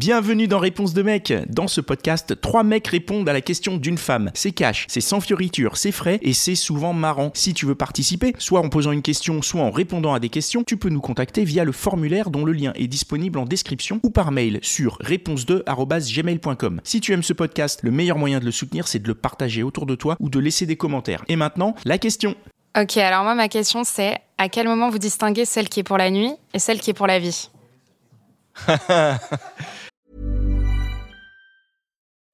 Bienvenue dans Réponse de mec. Dans ce podcast, trois mecs répondent à la question d'une femme. C'est cash, c'est sans fioriture, c'est frais et c'est souvent marrant. Si tu veux participer, soit en posant une question, soit en répondant à des questions, tu peux nous contacter via le formulaire dont le lien est disponible en description ou par mail sur réponse2@gmail.com. Si tu aimes ce podcast, le meilleur moyen de le soutenir, c'est de le partager autour de toi ou de laisser des commentaires. Et maintenant, la question. Ok, alors moi, ma question, c'est à quel moment vous distinguez celle qui est pour la nuit et celle qui est pour la vie?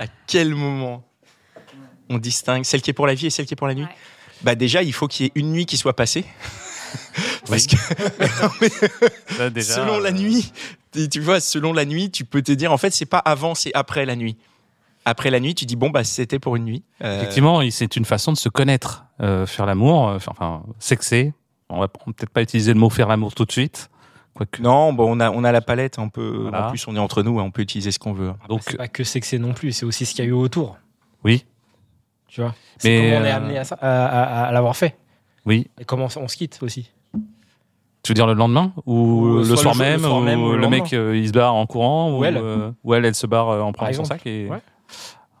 À quel moment on distingue celle qui est pour la vie et celle qui est pour la nuit Bah déjà, il faut qu'il y ait une nuit qui soit passée. Parce que Ça, déjà, selon la euh, nuit, tu vois, selon la nuit, tu peux te dire en fait, c'est pas avant, c'est après la nuit. Après la nuit, tu dis bon bah c'était pour une nuit. Euh, Effectivement, c'est une façon de se connaître, euh, faire l'amour, enfin, enfin, sexer. On va peut-être pas utiliser le mot faire l'amour tout de suite, quoique. Non, bon, on a on a la palette, on peut. Voilà. En plus, on est entre nous, on peut utiliser ce qu'on veut. Donc, c'est pas que c'est que c'est non plus, c'est aussi ce qu'il y a eu autour. oui, Tu vois C'est Mais, comment on est euh, amené à, ça- à- à- à l'avoir fait. oui. Et comment on se quitte aussi. Tu veux dire le lendemain ou Ou le soir, le jour- le même, soir ou même ou le le mec euh, il se barre en courant Ou elle. euh, ou elle elle se barre en prenant son sac et Ouais.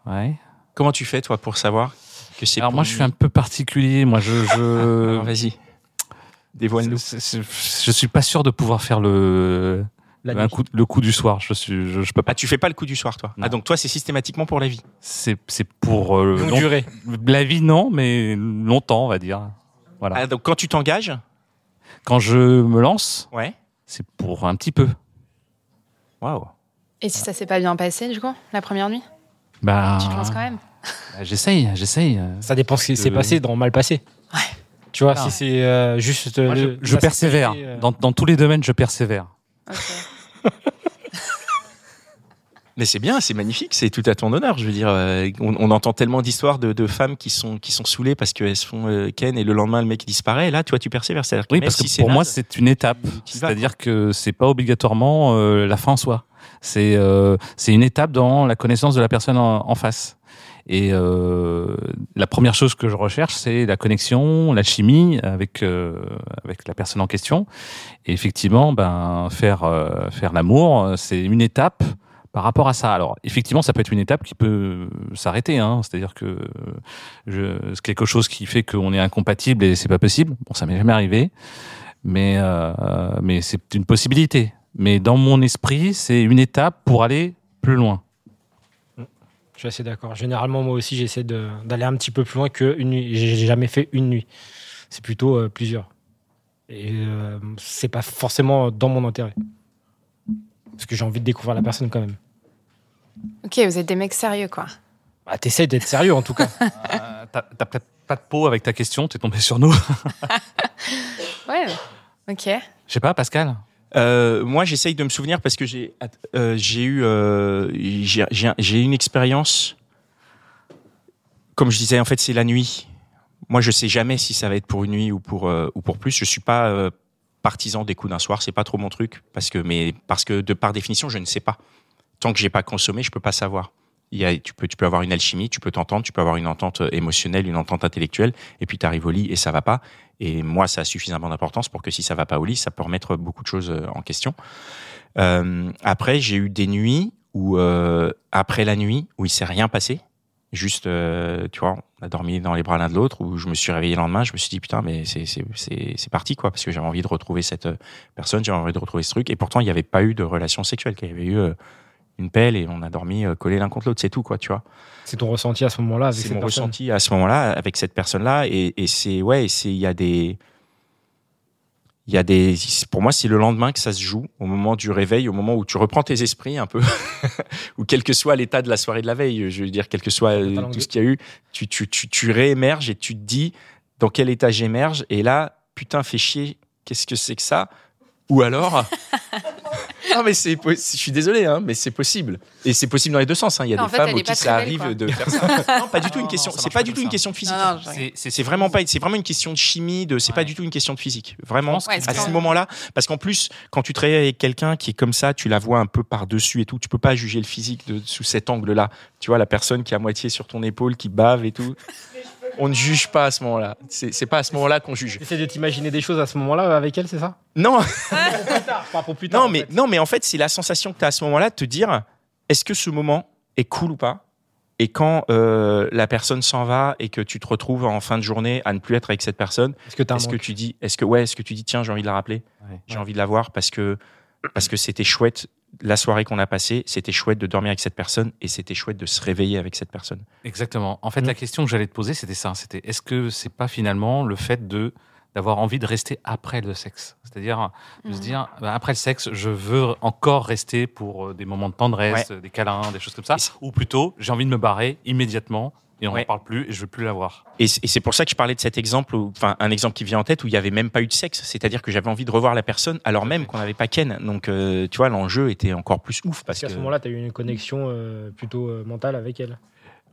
ouais. Comment tu fais toi pour savoir que c'est Alors pour moi je suis un peu particulier, moi je je Alors, Vas-y, dévoile-nous. je suis pas sûr de pouvoir faire le un coup, le coup du soir. Je suis je, je peux pas. Ah, tu fais pas le coup du soir, toi. Non. Ah, donc toi, c'est systématiquement pour la vie. C'est c'est pour euh, Longue long- durée. la vie non, mais longtemps on va dire. Voilà. Ah, donc quand tu t'engages, Quand je me lance, ouais. c'est pour un petit peu. Waouh. Et si ça s'est pas bien passé, du coup, la première nuit Bah, Tu te lances quand même bah, j'essaye, j'essaye. Ça dépend ce qui s'est passé dans mal passé. Ouais. Tu vois, Ah. si c'est euh, juste. euh, Moi, je, le- je la persévère. euh, Dans, dans tous les domaines, je persévère. Mais c'est bien, c'est magnifique, c'est tout à ton honneur. Je veux dire, on, on entend tellement d'histoires de, de femmes qui sont qui sont saoulées parce qu'elles se font euh, ken et le lendemain le mec disparaît. Et là, toi, tu persévères. Que Oui, parce que si pour moi, c'est une étape. C'est-à-dire que c'est pas obligatoirement euh, la fin en soi. C'est euh, c'est une étape dans la connaissance de la personne en, en face. Et euh, la première chose que je recherche, c'est la connexion, la chimie avec euh, avec la personne en question. Et effectivement, ben faire euh, faire l'amour, c'est une étape par rapport à ça. Alors effectivement, ça peut être une étape qui peut s'arrêter. Hein. C'est-à-dire que c'est quelque chose qui fait qu'on est incompatible et c'est pas possible. Bon, ça m'est jamais arrivé, mais euh, mais c'est une possibilité. Mais dans mon esprit, c'est une étape pour aller plus loin. Je suis assez d'accord. Généralement, moi aussi, j'essaie d'aller un petit peu plus loin qu'une nuit. J'ai jamais fait une nuit. C'est plutôt euh, plusieurs. Et euh, c'est pas forcément dans mon intérêt. Parce que j'ai envie de découvrir la personne quand même. Ok, vous êtes des mecs sérieux, quoi. Bah, T'essayes d'être sérieux en tout cas. Euh, T'as t'as peut-être pas de peau avec ta question, t'es tombé sur nous. Ouais. Ok. Je sais pas, Pascal. Euh, moi, j'essaye de me souvenir parce que j'ai euh, j'ai eu euh, j'ai une expérience. Comme je disais, en fait, c'est la nuit. Moi, je sais jamais si ça va être pour une nuit ou pour euh, ou pour plus. Je suis pas euh, partisan des coups d'un soir. C'est pas trop mon truc parce que mais parce que de par définition, je ne sais pas. Tant que j'ai pas consommé, je peux pas savoir. Tu peux avoir une alchimie, tu peux t'entendre, tu peux avoir une entente émotionnelle, une entente intellectuelle, et puis tu arrives au lit et ça va pas. Et moi, ça a suffisamment d'importance pour que si ça va pas au lit, ça peut remettre beaucoup de choses euh, en question. Euh, après, j'ai eu des nuits où, euh, après la nuit, où il s'est rien passé. Juste, tu vois, on a dormi dans les bras l'un de l'autre, où je me suis réveillé le lendemain, je me suis dit, putain, mais c'est, parti, quoi, parce que j'avais envie de retrouver cette personne, j'avais envie de retrouver ce truc. Et pourtant, il n'y avait pas eu de relation sexuelle, qu'il y avait eu une pelle et on a dormi euh, collés l'un contre l'autre, c'est tout, quoi, tu vois. C'est ton ressenti à ce moment-là avec c'est mon personne. ressenti à ce moment-là avec cette personne-là et, et c'est ouais c'est il y a des il y a des pour moi c'est le lendemain que ça se joue au moment du réveil au moment où tu reprends tes esprits un peu. Ou quel que soit l'état de la soirée de la veille je veux dire quel que soit euh, tout ce qu'il y a eu tu tu tu tu réémerges et tu te dis dans quel état j'émerge et là putain fais chier qu'est-ce que c'est que ça? Ou alors Non, mais c'est, je suis désolé, hein, mais c'est possible. Et c'est possible dans les deux sens. hein. Il y a Non, en des fait, femmes elle aux est pas qui très ça belle, arrive quoi. de faire ça. Non, pas du tout une question. C'est pas du tout une question physique. C'est- vraiment pas, c'est vraiment une question de chimie, de, c'est pas du tout une question de physique. Vraiment, à ce moment-là, parce qu'en plus, quand tu travailles avec quelqu'un qui est comme ça, tu la vois un peu par-dessus et tout, tu peux pas juger le physique de, sous cet angle-là. Tu vois, la personne qui est à moitié sur ton épaule, qui bave et tout. On ne juge pas à ce moment-là. C'est c'est pas à ce moment-là qu'on juge. Essaie de t'imaginer des choses à ce moment-là avec elle, c'est ça? Non, Pas pour plus tard. non, en mais, fait. non, mais en fait, c'est la sensation que tu as à ce moment-là de te dire est-ce que ce moment est cool ou pas? Et quand euh, la personne s'en va et que tu te retrouves en fin de journée à ne plus être avec cette personne, Est-ce que est-ce tu dis, est-ce que ouais, est-ce que tu dis tiens, j'ai envie de la rappeler, Ouais. j'ai envie de la voir parce que parce que c'était chouette la soirée qu'on a passée, c'était chouette de dormir avec cette personne et c'était chouette de se réveiller avec cette personne. Exactement. En fait, Mm. la question que j'allais te poser, c'était ça. C'était est-ce que c'est pas finalement le fait de d'avoir envie de rester après le sexe C'est-à-dire de se Mhm. dire bah, après le sexe, je veux encore rester pour euh, des moments de tendresse, des câlins, des choses comme ça, ou plutôt j'ai envie de me barrer immédiatement et on Ouais. n'en parle plus et je veux plus la voir. Et c'est pour ça que je parlais de cet exemple, enfin un exemple qui vient en tête où il y avait même pas eu de sexe, c'est-à-dire que j'avais envie de revoir la personne alors même qu'on n'avait pas Ken. Donc euh, tu vois, l'enjeu était encore plus ouf Parce parce qu'à que ce moment-là, t'as eu une connexion euh, plutôt euh, mentale avec elle.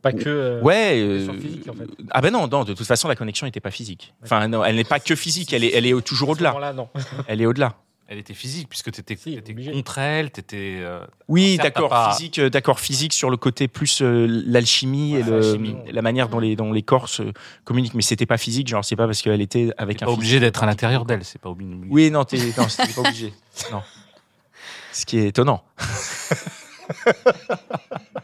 Pas que. euh, Ouais. sur euh, physique, en fait. Ah ben non, non, de toute façon la connexion n'était pas physique. Enfin non, elle n'est pas que physique, elle est, elle est toujours au-delà. Elle est au-delà. Elle était physique puisque tu étais, Si, obligé. contre elle, tu étais Oui, Certes, d'accord, pas- physique, euh, d'accord, physique sur le côté plus euh, l'alchimie et Ouais, le- l'alchimie. la manière dont les, dont les corps se communiquent. Mais c'était pas physique, genre c'est pas parce qu'elle était avec un. pas obligé d'être à l'intérieur d'elle, c'est pas obligé. Oui, non, t'es non, c'était pas obligé. Non. Ce qui est étonnant.